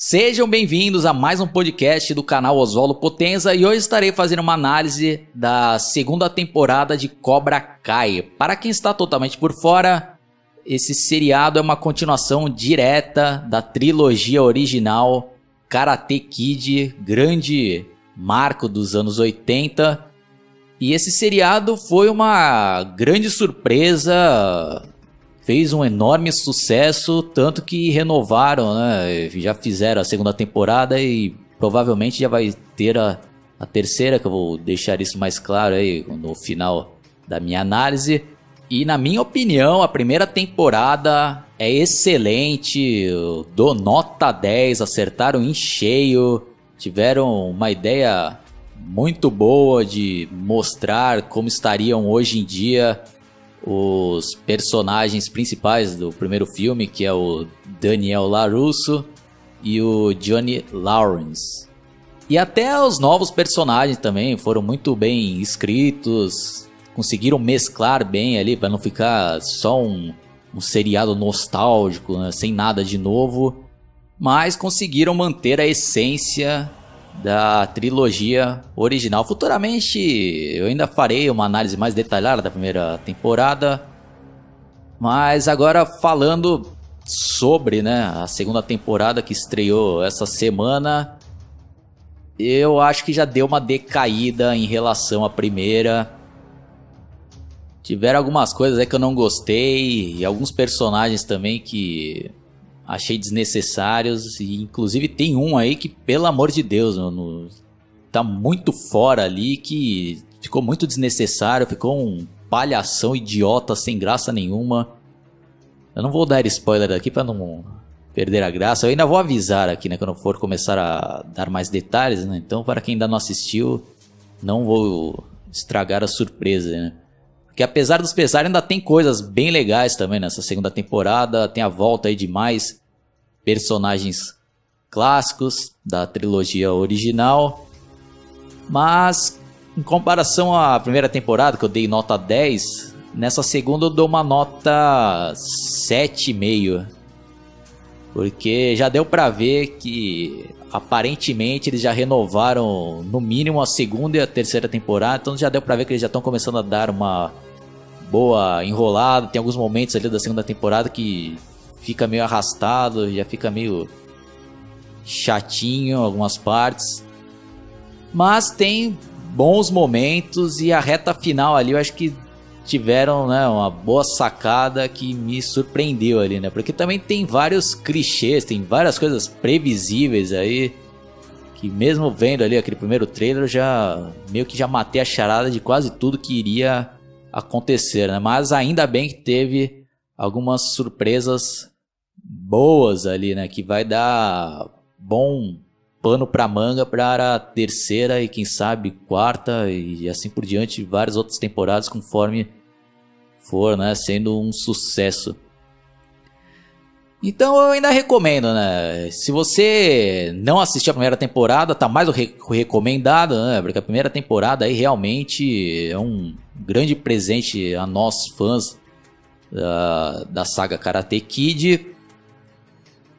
Sejam bem-vindos a mais um podcast do canal Oswaldo Potenza e hoje estarei fazendo uma análise da segunda temporada de Cobra Kai. Para quem está totalmente por fora, esse seriado é uma continuação direta da trilogia original Karate Kid, grande marco dos anos 80. E esse seriado foi uma grande surpresa fez um enorme sucesso, tanto que renovaram, né? Já fizeram a segunda temporada e provavelmente já vai ter a, a terceira, que eu vou deixar isso mais claro aí no final da minha análise. E na minha opinião, a primeira temporada é excelente, dou nota 10, acertaram em cheio, tiveram uma ideia muito boa de mostrar como estariam hoje em dia os personagens principais do primeiro filme, que é o Daniel LaRusso e o Johnny Lawrence. E até os novos personagens também foram muito bem escritos, conseguiram mesclar bem ali para não ficar só um, um seriado nostálgico, né, sem nada de novo, mas conseguiram manter a essência da trilogia original. Futuramente eu ainda farei uma análise mais detalhada da primeira temporada. Mas agora falando sobre né, a segunda temporada que estreou essa semana, eu acho que já deu uma decaída em relação à primeira. Tiveram algumas coisas aí que eu não gostei e alguns personagens também que achei desnecessários e inclusive tem um aí que pelo amor de Deus, mano, tá muito fora ali que ficou muito desnecessário, ficou um palhação idiota sem graça nenhuma. Eu não vou dar spoiler aqui para não perder a graça. Eu ainda vou avisar aqui, né, quando for começar a dar mais detalhes, né? Então, para quem ainda não assistiu, não vou estragar a surpresa, né? que apesar dos pesares ainda tem coisas bem legais também nessa segunda temporada, tem a volta aí de mais personagens clássicos da trilogia original, mas em comparação à primeira temporada que eu dei nota 10, nessa segunda eu dou uma nota 7,5. Porque já deu para ver que aparentemente eles já renovaram no mínimo a segunda e a terceira temporada, então já deu para ver que eles já estão começando a dar uma boa enrolada. Tem alguns momentos ali da segunda temporada que fica meio arrastado, já fica meio chatinho algumas partes. Mas tem bons momentos e a reta final ali eu acho que tiveram né, uma boa sacada que me surpreendeu ali, né? Porque também tem vários clichês, tem várias coisas previsíveis aí que mesmo vendo ali aquele primeiro trailer já meio que já matei a charada de quase tudo que iria acontecer, né? Mas ainda bem que teve algumas surpresas boas ali, né? Que vai dar bom pano para manga para a terceira e quem sabe quarta e assim por diante, várias outras temporadas conforme for, né? Sendo um sucesso. Então eu ainda recomendo, né? Se você não assistiu a primeira temporada, tá mais que recomendado, né? Porque a primeira temporada aí realmente é um grande presente a nós fãs da, da saga Karate Kid.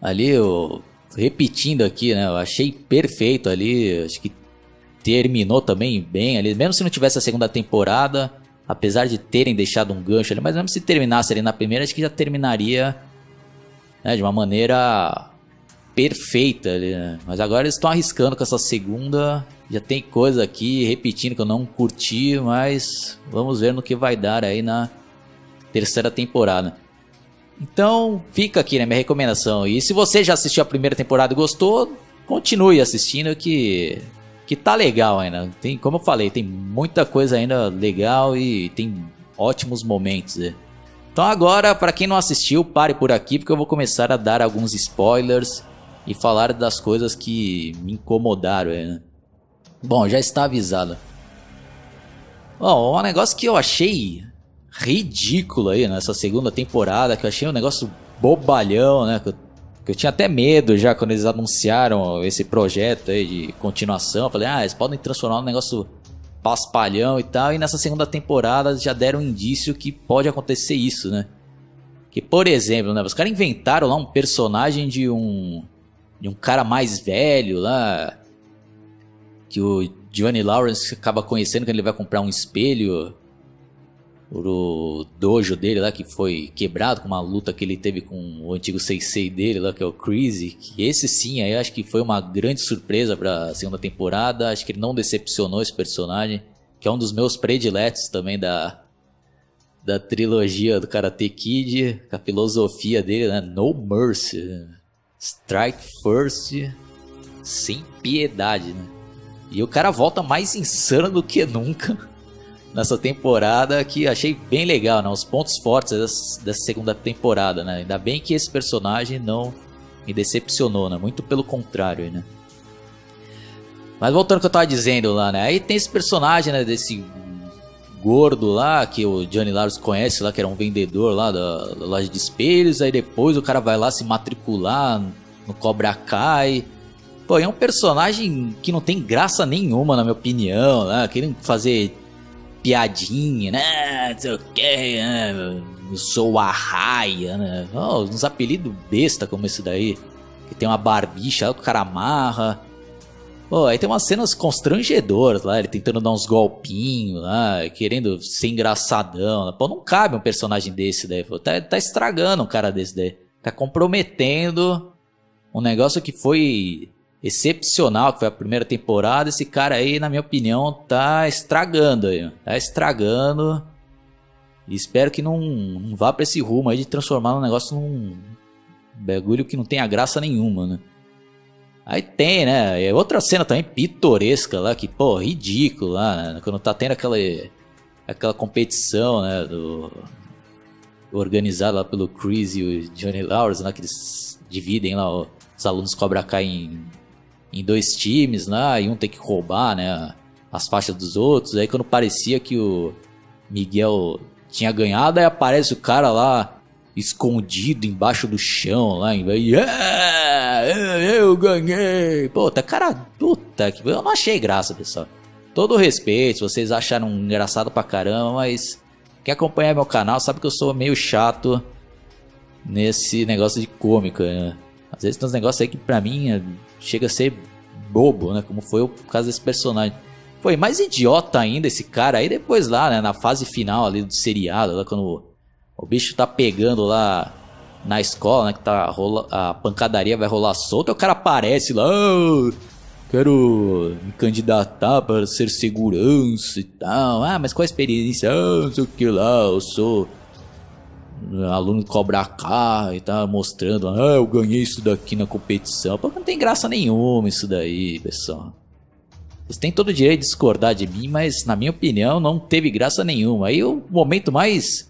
Ali eu repetindo aqui, né? Eu achei perfeito ali, acho que terminou também bem ali, mesmo se não tivesse a segunda temporada, apesar de terem deixado um gancho ali, mas mesmo se terminasse ali na primeira, acho que já terminaria né, de uma maneira perfeita. Né? Mas agora eles estão arriscando com essa segunda. Já tem coisa aqui repetindo que eu não curti, mas vamos ver no que vai dar aí na terceira temporada. Então fica aqui né, minha recomendação. E se você já assistiu a primeira temporada e gostou, continue assistindo que que tá legal ainda. Tem, como eu falei, tem muita coisa ainda legal e tem ótimos momentos. Né? Então agora, para quem não assistiu, pare por aqui porque eu vou começar a dar alguns spoilers e falar das coisas que me incomodaram. Né? Bom, já está avisado. Bom, um negócio que eu achei ridículo aí nessa segunda temporada, que eu achei um negócio bobalhão, né? Que eu, que eu tinha até medo já quando eles anunciaram esse projeto aí de continuação. Eu falei, ah, eles podem transformar um negócio paspalhão e tal. E nessa segunda temporada já deram um indício que pode acontecer isso, né? Que, por exemplo, né, os caras inventaram lá um personagem de um de um cara mais velho lá. Que o Johnny Lawrence acaba conhecendo quando ele vai comprar um espelho o dojo dele lá que foi quebrado com uma luta que ele teve com o antigo Sensei dele lá que é o Crazy, que esse sim aí acho que foi uma grande surpresa para a segunda temporada, acho que ele não decepcionou esse personagem, que é um dos meus prediletos também da da trilogia do Karate Kid, com a filosofia dele, né? No mercy. Strike first, sem piedade, né? E o cara volta mais insano do que nunca nessa temporada que achei bem legal, né? Os pontos fortes dessa, dessa, segunda temporada, né? Ainda bem que esse personagem não me decepcionou, né? Muito pelo contrário, né? Mas voltando ao que eu tava dizendo lá, né? Aí tem esse personagem, né? Desse gordo lá, que o Johnny Lars conhece lá, que era um vendedor lá da, da loja de espelhos. Aí depois o cara vai lá se matricular no Cobra Kai. Pô, é um personagem que não tem graça nenhuma, na minha opinião, né? Querendo fazer piadinha, né? Não sei o que, né? Sou a raia, né? Oh, uns apelidos besta como esse daí. Que tem uma barbicha, o cara amarra. Pô, aí tem umas cenas constrangedoras lá, ele tentando dar uns golpinhos lá, querendo ser engraçadão. Pô, não cabe um personagem desse daí. Pô. Tá, tá estragando um cara desse daí. Tá comprometendo um negócio que foi excepcional, que foi a primeira temporada. Esse cara aí, na minha opinião, tá estragando aí. Tá estragando. E espero que não, não vá pra esse rumo aí de transformar um negócio num bagulho que não tenha graça nenhuma, né? Aí tem, né? Outra cena também pitoresca lá, que, pô, ridículo lá, né? Quando tá tendo aquela, aquela competição, né? Do, organizada lá pelo Chris e o Johnny Lawrence, né? Que eles dividem lá os alunos Cobra Kai em em dois times lá, e um tem que roubar, né, as faixas dos outros. Aí quando parecia que o Miguel tinha ganhado, aí aparece o cara lá escondido embaixo do chão lá, e yeah, eu ganhei. Puta, cara, puta que eu não achei graça, pessoal. Todo respeito, vocês acharam engraçado pra caramba, mas quem acompanha meu canal sabe que eu sou meio chato nesse negócio de cômica, né? Às vezes tem uns negócios aí que pra mim chega a ser bobo, né? Como foi o caso desse personagem. Foi mais idiota ainda esse cara. Aí depois lá, né? Na fase final ali do seriado, lá quando o bicho tá pegando lá na escola, né? Que tá rola, a pancadaria vai rolar solta. O cara aparece lá. Oh, quero me candidatar para ser segurança e tal. Ah, mas qual a experiência? Ah, não sei o que lá. Eu sou aluno Cobra K e tá mostrando, ah, eu ganhei isso daqui na competição. Pô, não tem graça nenhuma isso daí, pessoal. Vocês têm todo o direito de discordar de mim, mas na minha opinião não teve graça nenhuma. Aí o momento mais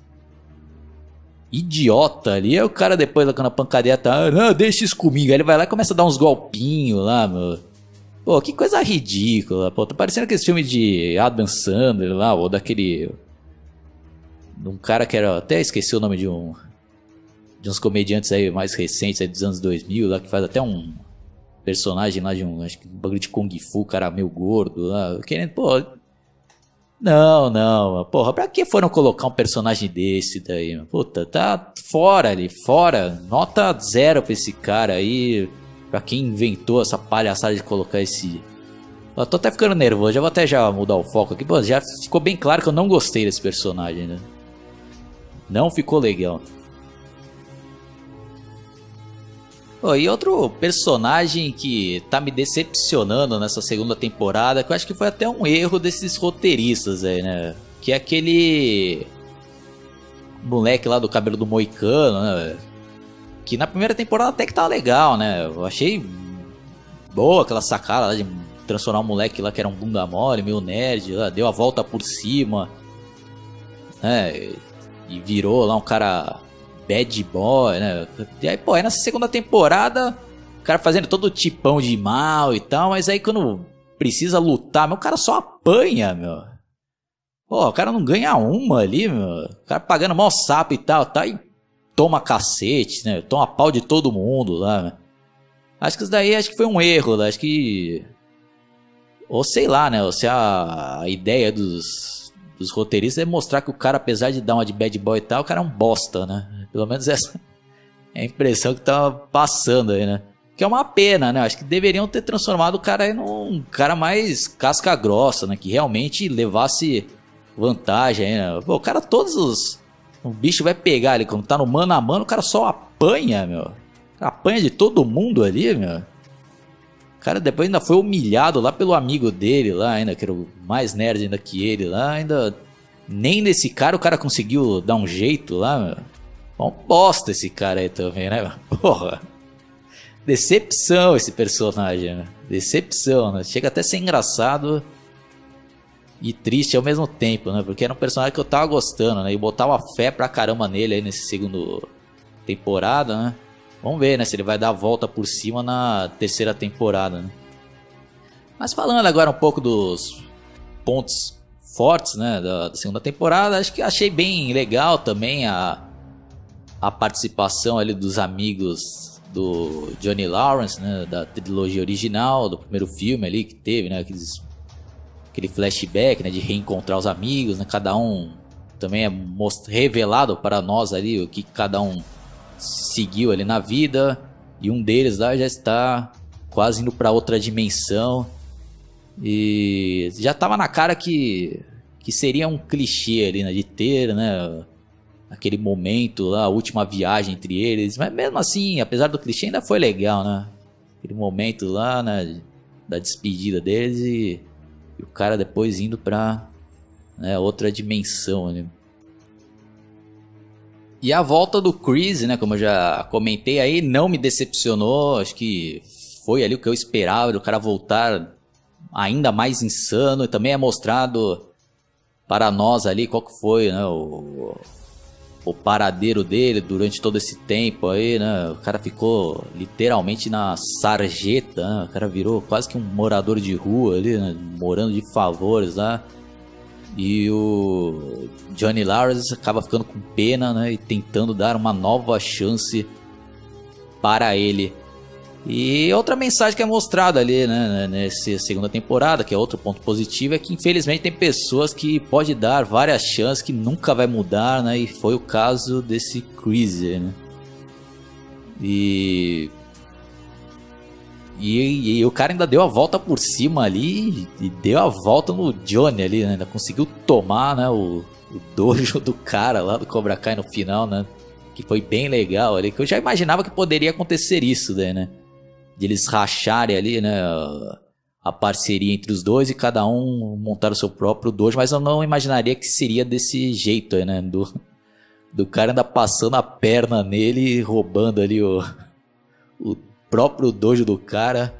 idiota ali é o cara depois lá quando a pancadeia tá, ah, deixa isso comigo. Aí ele vai lá e começa a dar uns golpinhos lá, meu. Pô, que coisa ridícula. Pô, tá parecendo aquele filme de Adam Sandler lá, ou daquele um cara que era. Até esqueci o nome de um. De uns comediantes aí mais recentes, aí dos anos 2000, lá que faz até um personagem lá de um. Acho que um bagulho de Kung Fu, cara meio gordo lá. Querendo, pô. Não, não. Porra, pra que foram colocar um personagem desse daí? Puta, tá fora ali, fora. Nota zero pra esse cara aí. Pra quem inventou essa palhaçada de colocar esse. Eu tô até ficando nervoso, já vou até já mudar o foco aqui. Pô, já ficou bem claro que eu não gostei desse personagem, né? Não ficou legal. Oh, e outro personagem que tá me decepcionando nessa segunda temporada, que eu acho que foi até um erro desses roteiristas aí, né? Que é aquele moleque lá do cabelo do moicano, né? Que na primeira temporada até que tava legal, né? Eu achei boa aquela sacada lá de transformar um moleque lá que era um bunda mole, meio nerd, lá, deu a volta por cima. É, e virou lá um cara bad boy, né? E aí, pô, aí nessa segunda temporada, o cara fazendo todo tipão de mal e tal, mas aí quando precisa lutar, meu, o cara só apanha, meu. Pô, o cara não ganha uma ali, meu. O cara pagando mal sapo e tal, tá? E toma cacete, né? Toma pau de todo mundo lá, né? Acho que isso daí acho que foi um erro, né? Acho que. Ou sei lá, né? Ou se a, a ideia dos dos roteiristas é mostrar que o cara, apesar de dar uma de bad boy e tal, o cara é um bosta, né? Pelo menos essa é a impressão que tá passando aí, né? Que é uma pena, né? Acho que deveriam ter transformado o cara em um cara mais casca grossa, né? Que realmente levasse vantagem, né? Pô, o cara, todos os. O bicho vai pegar ali, quando tá no mano a mano, o cara só apanha, meu. Apanha de todo mundo ali, meu. Cara depois ainda foi humilhado lá pelo amigo dele lá, ainda, que era mais nerd ainda que ele lá, ainda. Nem nesse cara o cara conseguiu dar um jeito lá, meu. Bom, bosta esse cara aí também, né? Porra. Decepção esse personagem, né? Decepção, né? Chega até a ser engraçado e triste ao mesmo tempo, né? Porque era um personagem que eu tava gostando, né? E botava fé pra caramba nele aí nesse segundo temporada, né? Vamos ver, né? Se ele vai dar a volta por cima na terceira temporada, né? Mas falando agora um pouco dos pontos fortes, né? Da, da segunda temporada, acho que achei bem legal também a, a participação ali dos amigos do Johnny Lawrence, né? Da trilogia original, do primeiro filme ali que teve, né? Aqueles aquele flashback, né, de reencontrar os amigos, né, cada um também é revelado para nós ali o que cada um seguiu ali na vida e um deles lá já está quase indo para outra dimensão e já tava na cara que que seria um clichê ali, né, de ter, né, aquele momento lá, a última viagem entre eles, mas mesmo assim, apesar do clichê ainda foi legal, né? Aquele momento lá, né, da despedida deles e e o cara depois indo pra né, outra dimensão. Né? E a volta do Chris, né, como eu já comentei aí, não me decepcionou. Acho que foi ali o que eu esperava, o cara voltar ainda mais insano. E também é mostrado para nós ali qual que foi né, o, o paradeiro dele durante todo esse tempo aí, né? O cara ficou literalmente na sarjeta, né? O cara virou quase que um morador de rua ali, né? Morando de favores lá. E o Johnny Lawrence acaba ficando com pena, né? E tentando dar uma nova chance para ele. E outra mensagem que é mostrada ali, né, nessa segunda temporada, que é outro ponto positivo, é que infelizmente tem pessoas que pode dar várias chances que nunca vai mudar, né? E foi o caso desse Cruiser, né? E... e... E, o cara ainda deu a volta por cima ali e deu a volta no Johnny ali, né? Ainda conseguiu tomar, né, o, o dojo do cara lá do Cobra Kai no final, né? Que foi bem legal ali, que eu já imaginava que poderia acontecer isso, daí, né? de eles racharem ali, né? A parceria entre os dois e cada um montar o seu próprio dojo, mas eu não imaginaria que seria desse jeito, né? Do, do cara ainda passando a perna nele e roubando ali o, o próprio dojo do cara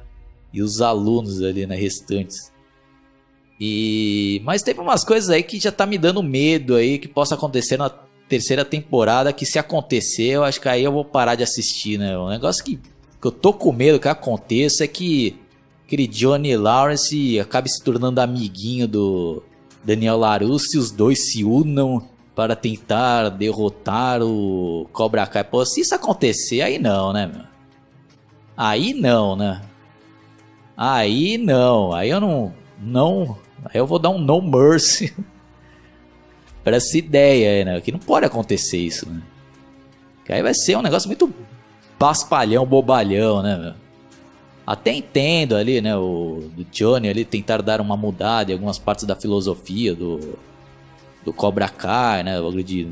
e os alunos ali, né? Restantes. E mas teve umas coisas aí que já tá me dando medo aí que possa acontecer na terceira temporada que se acontecer, eu acho que aí eu vou parar de assistir, né? Um negócio que que eu tô com medo que aconteça é que aquele Johnny Lawrence acabe se tornando amiguinho do Daniel LaRusso e os dois se unam para tentar derrotar o Cobra Kai. Pô, se isso acontecer, aí não, né, meu? Aí não, né? Aí não, aí eu não. Não. Aí eu vou dar um no mercy para essa ideia né? Que não pode acontecer isso, né? Que aí vai ser um negócio muito paspalhão, bobalhão, né, meu? Até entendo ali, né, o Johnny ali tentar dar uma mudada em algumas partes da filosofia do, do Cobra Kai, né, de,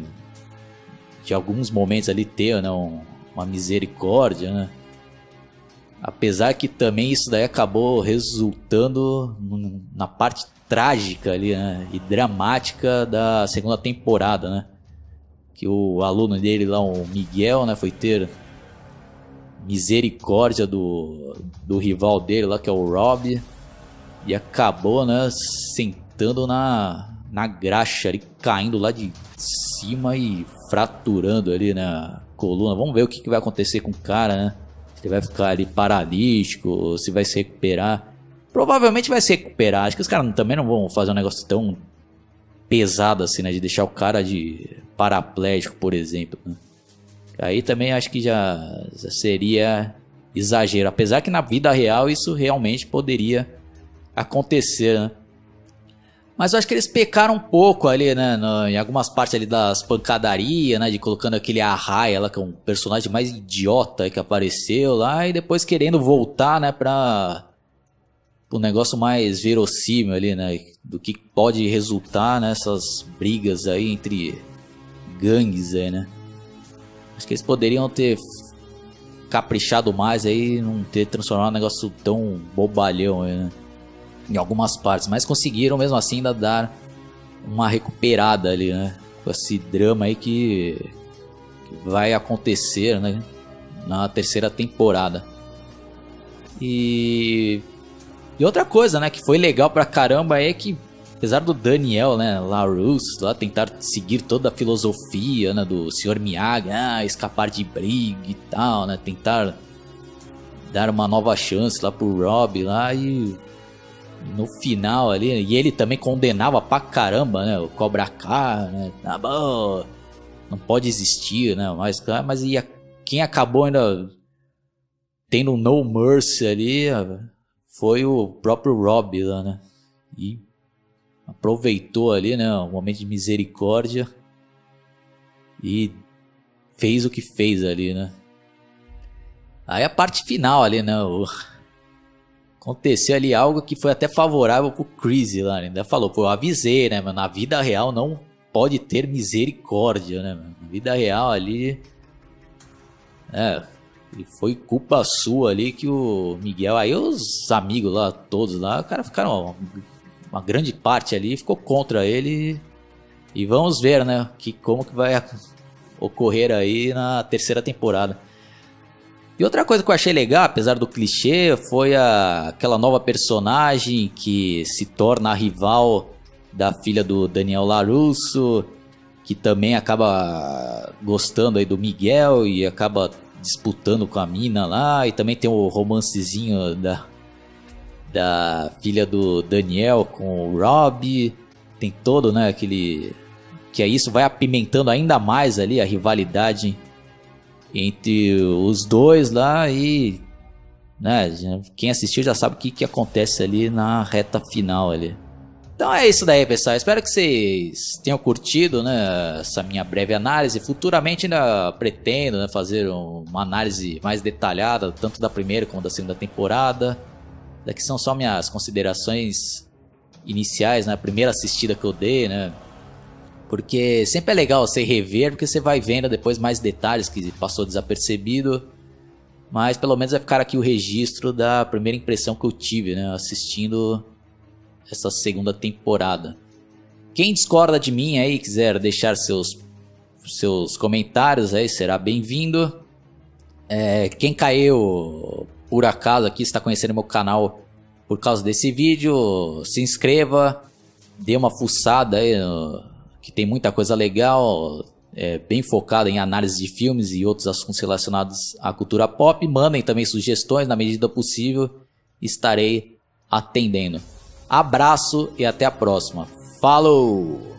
de alguns momentos ali ter, né, um, uma misericórdia, né. Apesar que também isso daí acabou resultando na parte trágica ali, né, e dramática da segunda temporada, né. Que o aluno dele lá, o Miguel, né, foi ter misericórdia do, do rival dele lá, que é o Rob. E acabou, né, sentando na, na graxa ali, caindo lá de cima e fraturando ali, né, a coluna. Vamos ver o que, que vai acontecer com o cara, né? Se vai ficar ali paralítico, se vai se recuperar. Provavelmente vai se recuperar. Acho que os caras também não vão fazer um negócio tão pesado assim, né? De deixar o cara de paraplégico, por exemplo. Né? Aí também acho que já, já seria exagero. Apesar que na vida real isso realmente poderia acontecer, né? Mas eu acho que eles pecaram um pouco ali, né? No, em algumas partes ali das pancadarias, né? De colocando aquele Arraia lá, que é um personagem mais idiota que apareceu lá, e depois querendo voltar, né? Pra. O negócio mais verossímil ali, né? Do que pode resultar nessas brigas aí entre gangues aí, né? Acho que eles poderiam ter caprichado mais aí, não ter transformado um negócio tão bobalhão aí, né? Em algumas partes, mas conseguiram mesmo assim ainda dar uma recuperada ali, né? Com esse drama aí que, que vai acontecer, né? Na terceira temporada. E e outra coisa, né, que foi legal pra caramba é que apesar do Daniel, né, LaRusse, lá tentar seguir toda a filosofia, né, do Sr. Miyagi, ah, escapar de briga e tal, né, tentar dar uma nova chance lá pro Rob lá e no final ali, e ele também condenava pra caramba, né? O Cobra Kai, né? Tá bom, não pode existir, né? Mas, mas ia, quem acabou ainda tendo no mercy ali foi o próprio Rob lá, né? E aproveitou ali, né? Um momento de misericórdia e fez o que fez ali, né? Aí a parte final ali, né? O aconteceu ali algo que foi até favorável pro Chris lá, né? ainda falou, pô, eu avisei, né, mano, na vida real não pode ter misericórdia, né, mano? na vida real ali, é, e foi culpa sua ali que o Miguel, aí os amigos lá, todos lá, o cara ficaram, uma grande parte ali ficou contra ele, e vamos ver, né, que como que vai ocorrer aí na terceira temporada. E outra coisa que eu achei legal, apesar do clichê, foi a, aquela nova personagem que se torna a rival da filha do Daniel Larusso, que também acaba gostando aí do Miguel e acaba disputando com a mina lá, e também tem o romancezinho da, da filha do Daniel com o Rob, tem todo, né, aquele que é isso vai apimentando ainda mais ali a rivalidade entre os dois lá e né, quem assistiu já sabe o que, que acontece ali na reta final ali. Então é isso daí, pessoal. Espero que vocês tenham curtido né, essa minha breve análise. Futuramente ainda pretendo né, fazer uma análise mais detalhada, tanto da primeira como da segunda temporada. Daqui são só minhas considerações iniciais, né? A primeira assistida que eu dei, né? Porque sempre é legal você rever, porque você vai vendo depois mais detalhes que passou desapercebido. Mas pelo menos vai ficar aqui o registro da primeira impressão que eu tive, né? Assistindo essa segunda temporada. Quem discorda de mim aí, quiser deixar seus, seus comentários aí, será bem-vindo. É, quem caiu por acaso aqui, está conhecendo meu canal por causa desse vídeo, se inscreva, dê uma fuçada aí no, que tem muita coisa legal, é, bem focada em análise de filmes e outros assuntos relacionados à cultura pop. Mandem também sugestões na medida possível, estarei atendendo. Abraço e até a próxima. Falou!